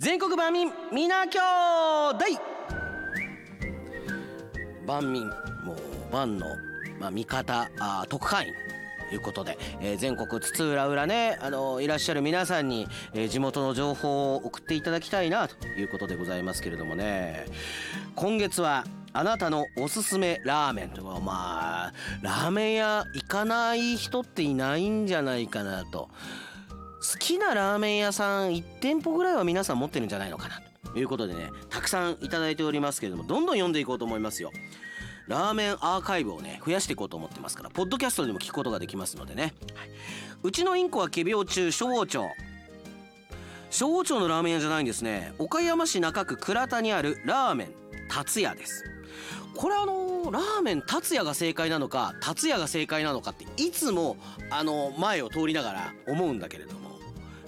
全国万民皆兄弟万民もう万の、まあ、味方あ特派員。ということで、えー、全国津々浦々ねあのいらっしゃる皆さんに、えー、地元の情報を送っていただきたいなということでございますけれどもね。今月はあなたのおすすめラーメンとかまあラーメン屋行かない人っていないんじゃないかなと。好きなラーメン屋さん1店舗ぐらいは皆さん持ってるんじゃないのかなということでねたくさんいただいておりますけれどもどんどん読んでいこうと思いますよ。ラーメンアーカイブをね増やしていこうと思ってますからポッドキャストでも聞くことができますのでね、はい、うちのインコは仮病中小王町小王町のラーメン屋じゃないんですね。岡山市中区倉田にあるラーメン達也です。これあのラーメン達也が正解なのか達也が正解なのかっていつもあの前を通りながら思うんだけれど。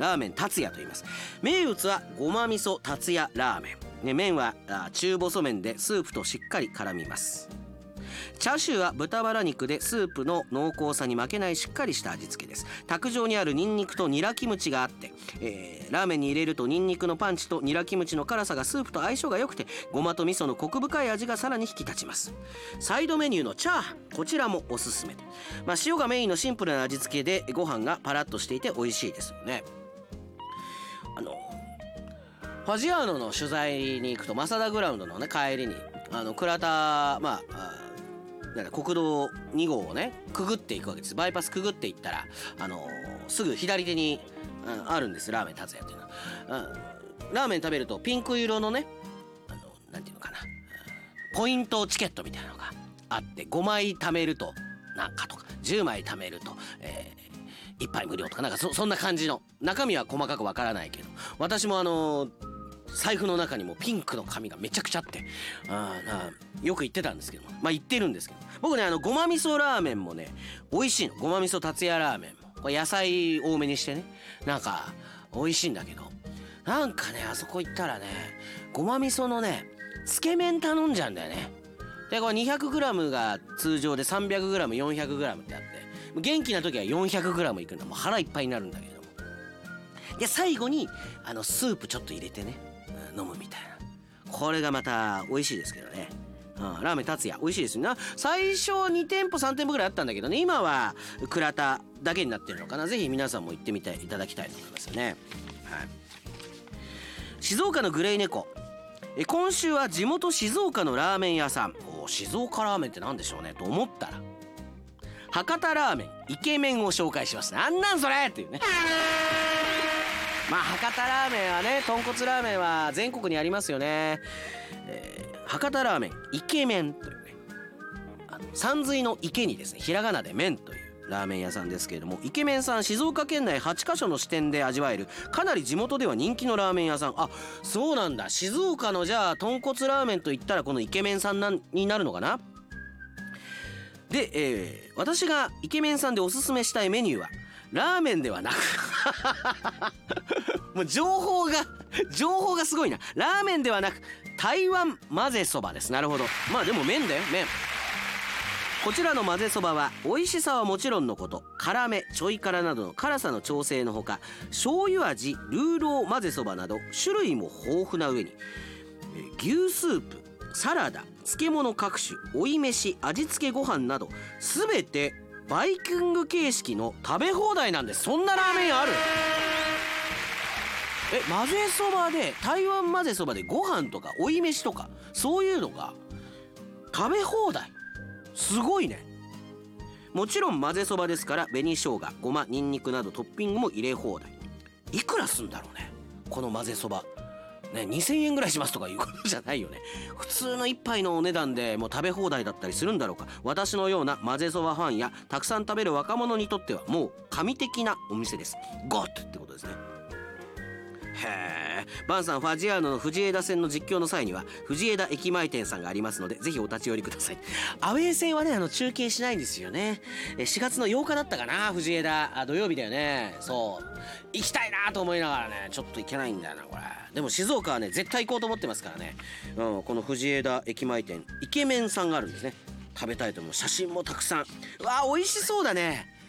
ラーメン達也と言います。名物はごま味噌達也ラーメン、ね、麺は中細麺でスープとしっかり絡みます。チャーシューは豚バラ肉でスープの濃厚さに負けないしっかりした味付けです。卓上にあるニンニクとニラキムチがあって、えー、ラーメンに入れるとニンニクのパンチとニラキムチの辛さがスープと相性が良くてごまと味噌のコク深い味がさらに引き立ちます。サイドメニューのチャーハンこちらもおすすめ。まあ、塩がメインのシンプルな味付けでご飯がパラッとしていて美味しいですよね。あのファジアーノの取材に行くとマサダグラウンドのね帰りにあの倉田まあなんだ国道2号をねくぐっていくわけです。バイパスくぐっていったら、あの、すぐ左手に、うん、あるんです。ラーメン達也っていうのは、うん、ラーメン食べるとピンク色のねあのなんていうのかな。ポイントチケットみたいなのがあって5枚貯めるとなんかとか10枚貯めると、えー、1杯無料とかなんかそんな感じの。中身は細かくわからないけど。私もあの財布の中にもピンクの紙がめちゃくちゃあって。あなよく言ってたんですけど。まあ言ってるんですけど。僕ねあのごま味噌ラーメンもね美味しいの。ごま味噌達也ラーメンも。これ野菜多めにしてね。なんか美味しいんだけど。なんかねあそこ行ったらねごま味噌のねつけ麺頼んじゃうんだよね。でこれ 200g が通常で 300g400g ってあって。元気な時は 400g いくんだもう腹いっぱいになるんだけども。で最後にあのスープちょっと入れてね。飲むみたいな。これがまた美味しいですけどね。うん、ラーメン達也美味しいですよな最初2店舗3店舗ぐらいあったんだけどね。今は倉田だけになってるのかな。ぜひ皆さんも行ってみていただきたいと思いますよね、はい、静岡のグレイ猫。今週は地元静岡のラーメン屋さん。静岡ラーメンって何でしょうね。と思ったら。博多ラーメンイケメンを紹介します。なんなんそれっていうね。まあ博多ラーメンはね豚骨ラーメンは全国にありますよね、えー、博多ラーメンイケメンというねあの山水の池にですねひらがなで麺というラーメン屋さんですけれどもイケメンさん静岡県内8カ所の支店で味わえるかなり地元では人気のラーメン屋さん。あそうなんだ。静岡のじゃあ豚骨ラーメンといったらこのイケメンさんなになるのかな？で、えー、私がイケメンさんでおすすめしたいメニューはラーメンではなく もう情報が情報がすごいな。ラーメンではなく台湾混ぜそばです。なるほど。まあでも麺だよ麺。こちらの混ぜそばは美味しさはもちろんのこと辛めちょい辛などの辛さの調整のほか醤油味ルーロー混ぜそばなど種類も豊富な上に牛スープサラダ漬物各種追い飯味付けご飯など全てバイキング形式の食べ放題なんです。そんなラーメンある？え混ぜそばで台湾混ぜそばでご飯とか追い飯とかそういうのが食べ放題。すごいね。もちろん混ぜそばですから紅生姜ごまにんにくなどトッピングも入れ放題。いくらすんだろうねこの混ぜそば。ね2000円ぐらいしますとかいうことじゃないよね。普通の一杯のお値段でもう食べ放題だったりするんだろうか。私のような混ぜそばファンやたくさん食べる若者にとってはもう神的なお店です。ゴッってことですね。へえバンさんファジアーノの藤枝線の実況の際には藤枝駅前店さんがありますのでぜひお立ち寄りください。アウェー戦はねあの中継しないんですよね。4月の8日だったかな藤枝あ土曜日だよね。そう。行きたいなと思いながらねちょっと行けないんだよなこれ。でも静岡はね絶対行こうと思ってますからね、うん、この藤枝駅前店イケメンさんがあるんですね。食べたいと思う。写真もたくさん。うわあ美味しそうだね。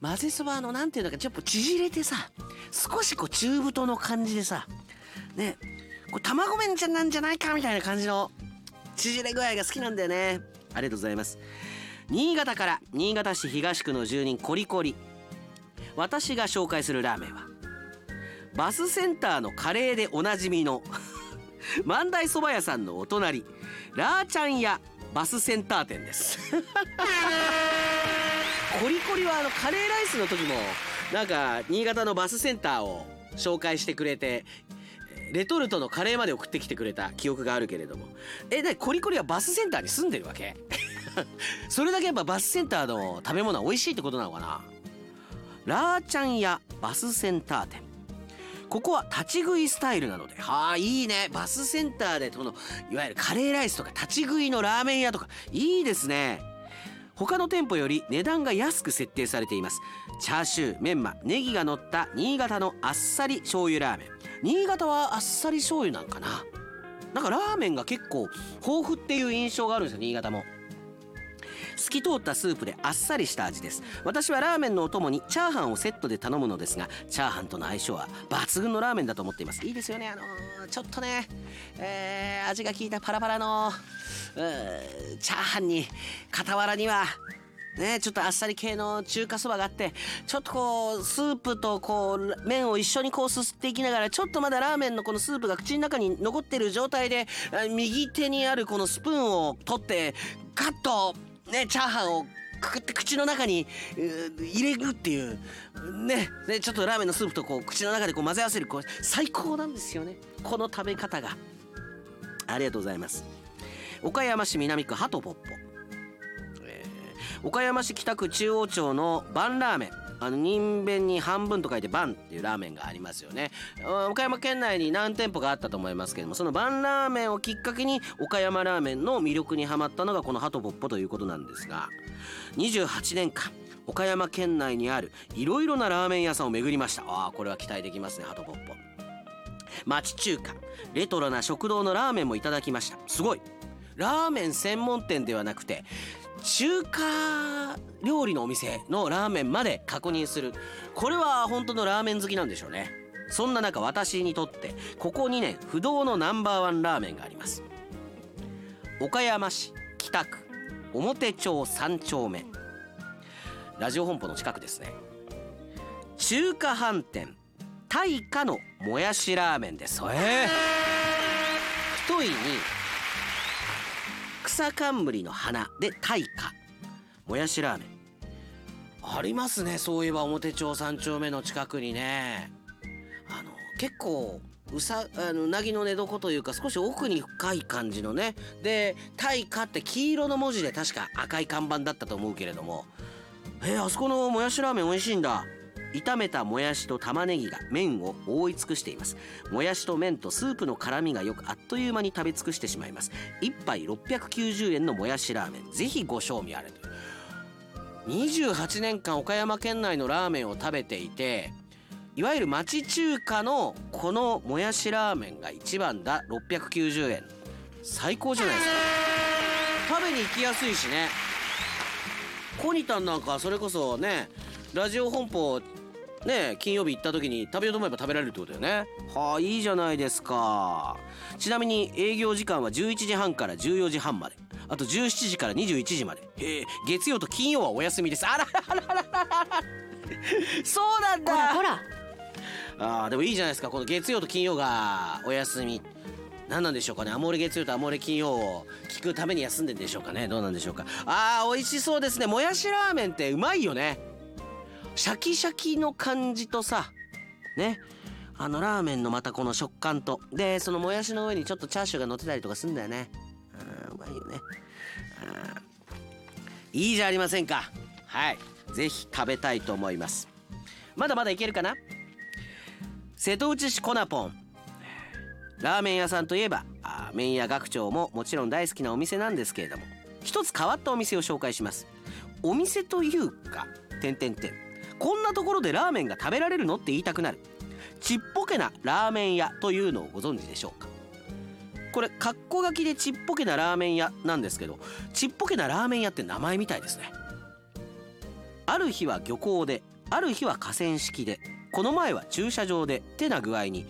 混ぜそばのなんていうのかちょっと縮れてさ少しこう中太の感じでさねこれ卵麺じゃなんじゃないかみたいな感じの縮れ具合が好きなんだよね。ありがとうございます。新潟から新潟市東区の住人コリコリ。私が紹介するラーメンはバスセンターのカレーでおなじみの 万代そば屋さんのお隣ラーちゃん屋バスセンター店です。コリコリはあのカレーライスの時もなんか新潟のバスセンターを紹介してくれてレトルトのカレーまで送ってきてくれた記憶があるけれども。えなコリコリはバスセンターに住んでるわけ？それだけやっぱバスセンターの食べ物は美味しいってことなのかな？ラーちゃん屋バスセンター店。ここは立ち食いスタイルなので。はあいいね。バスセンターでこのいわゆるカレーライスとか立ち食いのラーメン屋とか。いいですね。他の店舗より値段が安く設定されています。チャーシューメンマネギが乗った新潟のあっさり醤油ラーメン。新潟はあっさり醤油なんかな。なんかラーメンが結構豊富っていう印象があるんですよ新潟も。透き通ったスープであっさりした味です。私はラーメンのお供にチャーハンをセットで頼むのですがチャーハンとの相性は抜群のラーメンだと思っています。いいですよね。あのー、ちょっとね、えー、味が効いたパラパラのチャーハンに傍らにはね、ちょっとあっさり系の中華そばがあってちょっとこうスープとこう麺を一緒にこうすすっていきながらちょっとまだラーメンのこのスープが口の中に残ってる状態で右手にあるこのスプーンを取ってガッとねチャーハンをくくって口の中に入れるっていう。ねねちょっとラーメンのスープとこう口の中でこう混ぜ合わせるこう最高なんですよね。この食べ方が。ありがとうございます。岡山市南区ハトポッポ。岡山市北区中央町のバンラーメン。あの人弁に半分と書いてバンっていうラーメンがありますよね。岡山県内に何店舗かあったと思いますけどもそのバンラーメンをきっかけに岡山ラーメンの魅力にはまったのがこのハトポッポということなんですが28年間岡山県内にあるいろいろなラーメン屋さんを巡りました。あこれは期待できますねハトポッポ町中華レトロな食堂のラーメンもいただきました。すごい。ラーメン専門店ではなくて中華料理のお店のラーメンまで確認する。これは本当のラーメン好きなんでしょうね。そんな中私にとってここ2年不動のナンバーワンラーメンがあります。岡山市北区表町3丁目。ラジオ本舗の近くですね。中華飯店大化のもやしラーメンです。えー、太いに草冠の花で大化もやしラーメン。ありますねそういえば表町3丁目の近くにね。あの結構うさあのうなぎの寝床というか少し奥に深い感じのね。で「大化」って黄色の文字で確か赤い看板だったと思うけれども。えー、あそこのもやしラーメン美味しいんだ。炒めたもやしと玉ねぎが麺を覆い尽くしています。もやしと麺とスープの辛みがよくあっという間に食べ尽くしてしまいます。1杯690円のもやしラーメン。ぜひご賞味あれと。28年間岡山県内のラーメンを食べていていわゆる町中華のこのもやしラーメンが一番だ。690円。最高じゃないですか。食べに行きやすいしね。コニタンなんかそれこそねラジオ本舗ね金曜日行った時に食べようと思えば食べられるってことだよね。はあいいじゃないですか。ちなみに営業時間は11時半から14時半まで。あと17時から21時まで。へえ月曜と金曜はお休みです。あらららららそうなんだ。ほらあーでもいいじゃないですか。この月曜と金曜がお休み。何なんでしょうかね。アモーレ月曜とアモーレ金曜を聞くために休んでんでしょうかね。どうなんでしょうか。あー美味しそうですね。もやしラーメンってうまいよねシャキシャキの感じとさね。あのラーメンのまたこの食感と。でそのもやしの上にちょっとチャーシューが乗ってたりとかすんだよね。あうまいよね。あいいじゃありませんか。はい。ぜひ食べたいと思います。まだまだいけるかな？瀬戸内市コナポン。ラーメン屋さんといえばあ麺屋学長ももちろん大好きなお店なんですけれども。一つ変わったお店を紹介します。お店というか点々点。こんなところでラーメンが食べられるのって言いたくなる。ちっぽけなラーメン屋というのをご存知でしょうか？これカッコ書きでちっぽけなラーメン屋なんですけどちっぽけなラーメン屋って名前みたいですね。ある日は漁港である日は河川敷でこの前は駐車場でってな具合に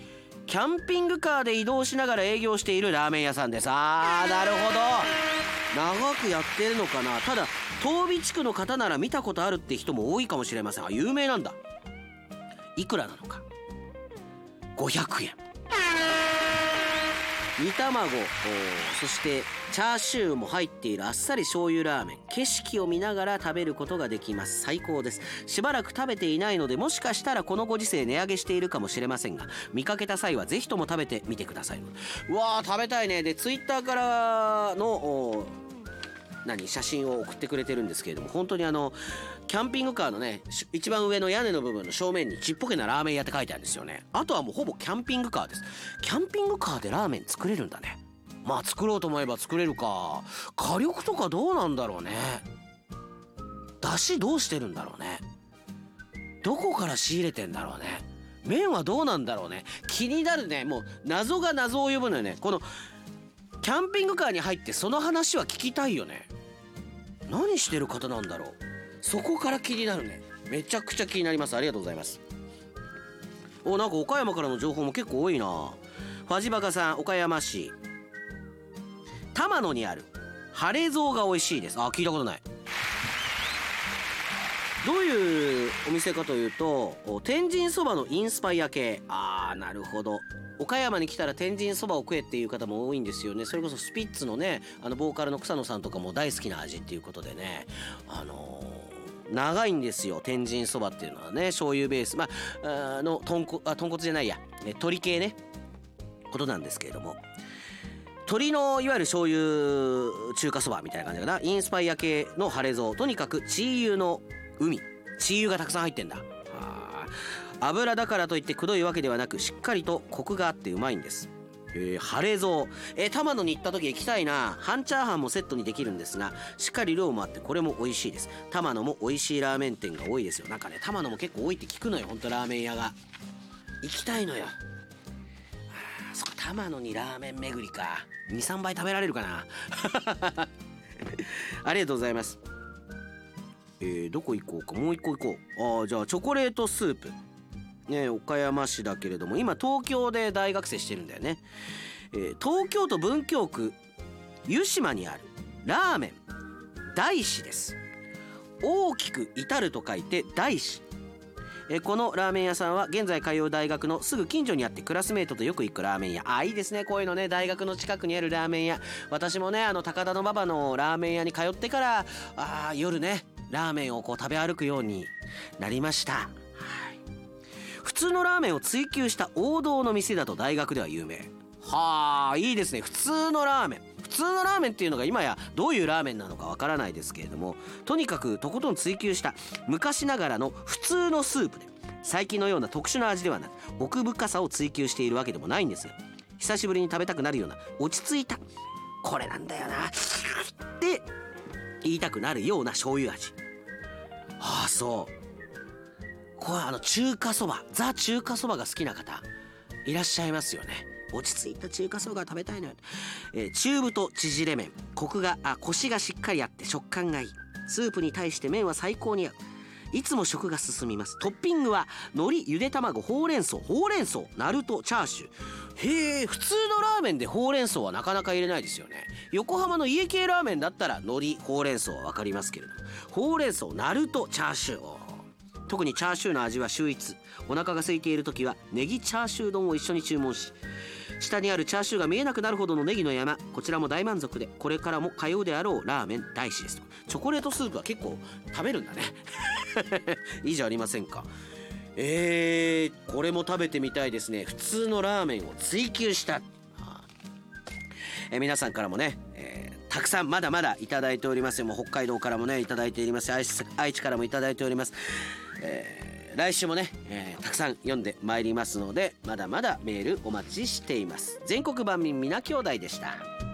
キャンピングカーで移動しながら営業しているラーメン屋さんです。あーなるほど。長くやってるのかな。ただ東美地区の方なら見たことあるって人も多いかもしれません。あ有名なんだ。いくらなのか。500円。煮卵そしてチャーシューも入っているあっさり醤油ラーメン。景色を見ながら食べることができます。最高です。しばらく食べていないのでもしかしたらこのご時世値上げしているかもしれませんが見かけた際はぜひとも食べてみてください。うわー食べたいね。でツイッターからの何写真を送ってくれてるんですけれども本当にあのキャンピングカーのね一番上の屋根の部分の正面にちっぽけなラーメン屋って書いてあるんですよね。あとはもうほぼキャンピングカーです。キャンピングカーでラーメン作れるんだね。まあ作ろうと思えば作れるか。火力とかどうなんだろうね。出汁どうしてるんだろうね。どこから仕入れてんだろうね。麺はどうなんだろうね。気になるね。もう謎が謎を呼ぶのよね。このキャンピングカーに入ってその話は聞きたいよね。何してる方なんだろう。そこから気になるね。めちゃくちゃ気になります。ありがとうございます。おなんか岡山からの情報も結構多いな。ファジバカさん岡山市。玉野にある。晴れ像が美味しいです。あ聞いたことない。どういうお店かというと天神そばのインスパイア系。あーなるほど。岡山に来たら天神そばを食えっていう方も多いんですよね。それこそスピッツのねあのボーカルの草野さんとかも大好きな味っていうことでね。あのー、長いんですよ天神そばっていうのはね。醤油ベース。まああの豚骨あ豚骨じゃないや、ね、鶏系ね。ことなんですけれども。鶏のいわゆる醤油中華そばみたいな感じかな。インスパイア系の晴れ像。とにかくチー油の海。チー油がたくさん入ってんだ。油だからといってくどいわけではなくしっかりとコクがあってうまいんです。えー、晴れぞえー、玉野に行った時行きたいな。半チャーハンもセットにできるんですがしっかり量もあってこれも美味しいです。玉野も美味しいラーメン店が多いですよ。なんかね玉野も結構多いって聞くのよほんとラーメン屋が。行きたいのよ。あそっか玉野にラーメン巡りか。23杯食べられるかな。ありがとうございます。えー、どこ行こうか。もう一個行こう。ああじゃあチョコレートスープ。ね、岡山市だけれども今東京で大学生してるんだよね、えー、東京都文京区湯島にあるラーメン。大師です。大きく至ると書いて大師。えこのラーメン屋さんは現在通う大学のすぐ近所にあってクラスメートとよく行くラーメン屋。あいいですね。こういうのね。大学の近くにあるラーメン屋。私もねあの高田馬場のラーメン屋に通ってからあ夜ねラーメンをこう食べ歩くようになりました。普通のラーメンを追求した王道の店だと大学では有名。はあいいですね。普通のラーメン。普通のラーメンっていうのが今やどういうラーメンなのかわからないですけれどもとにかくとことん追求した昔ながらの普通のスープで最近のような特殊な味ではなく奥深さを追求しているわけでもないんです久しぶりに食べたくなるような落ち着いたこれなんだよなって言いたくなるような醤油味。ああそう。これあの中華そばザ中華そばが好きな方いらっしゃいますよね。落ち着いた中華そばが食べたいのよ、えー、中太縮れ麺。コクがあコシがしっかりあって食感がいい。スープに対して麺は最高に合う。いつも食が進みます。トッピングは海苔ゆで卵ほうれん草ほうれん草ナルトチャーシュー。へえ普通のラーメンでほうれん草はなかなか入れないですよね。横浜の家系ラーメンだったら海苔ほうれん草は分かりますけれどほうれん草ナルトチャーシュー。特にチャーシューの味は秀逸。お腹が空いている時はネギチャーシュー丼を一緒に注文し下にあるチャーシューが見えなくなるほどのネギの山こちらも大満足でこれからも通うであろうラーメン大師ですと。チョコレートスープは結構食べるんだね。いいじゃありませんか。えー、これも食べてみたいですね。普通のラーメンを追求した。え皆さんからもね、えー、たくさんまだまだいただいております。もう北海道からもねいただいております。愛知からもいただいております。えー、来週もね、えー、たくさん読んでまいりますのでまだまだメールお待ちしています。全国版民皆兄弟でした。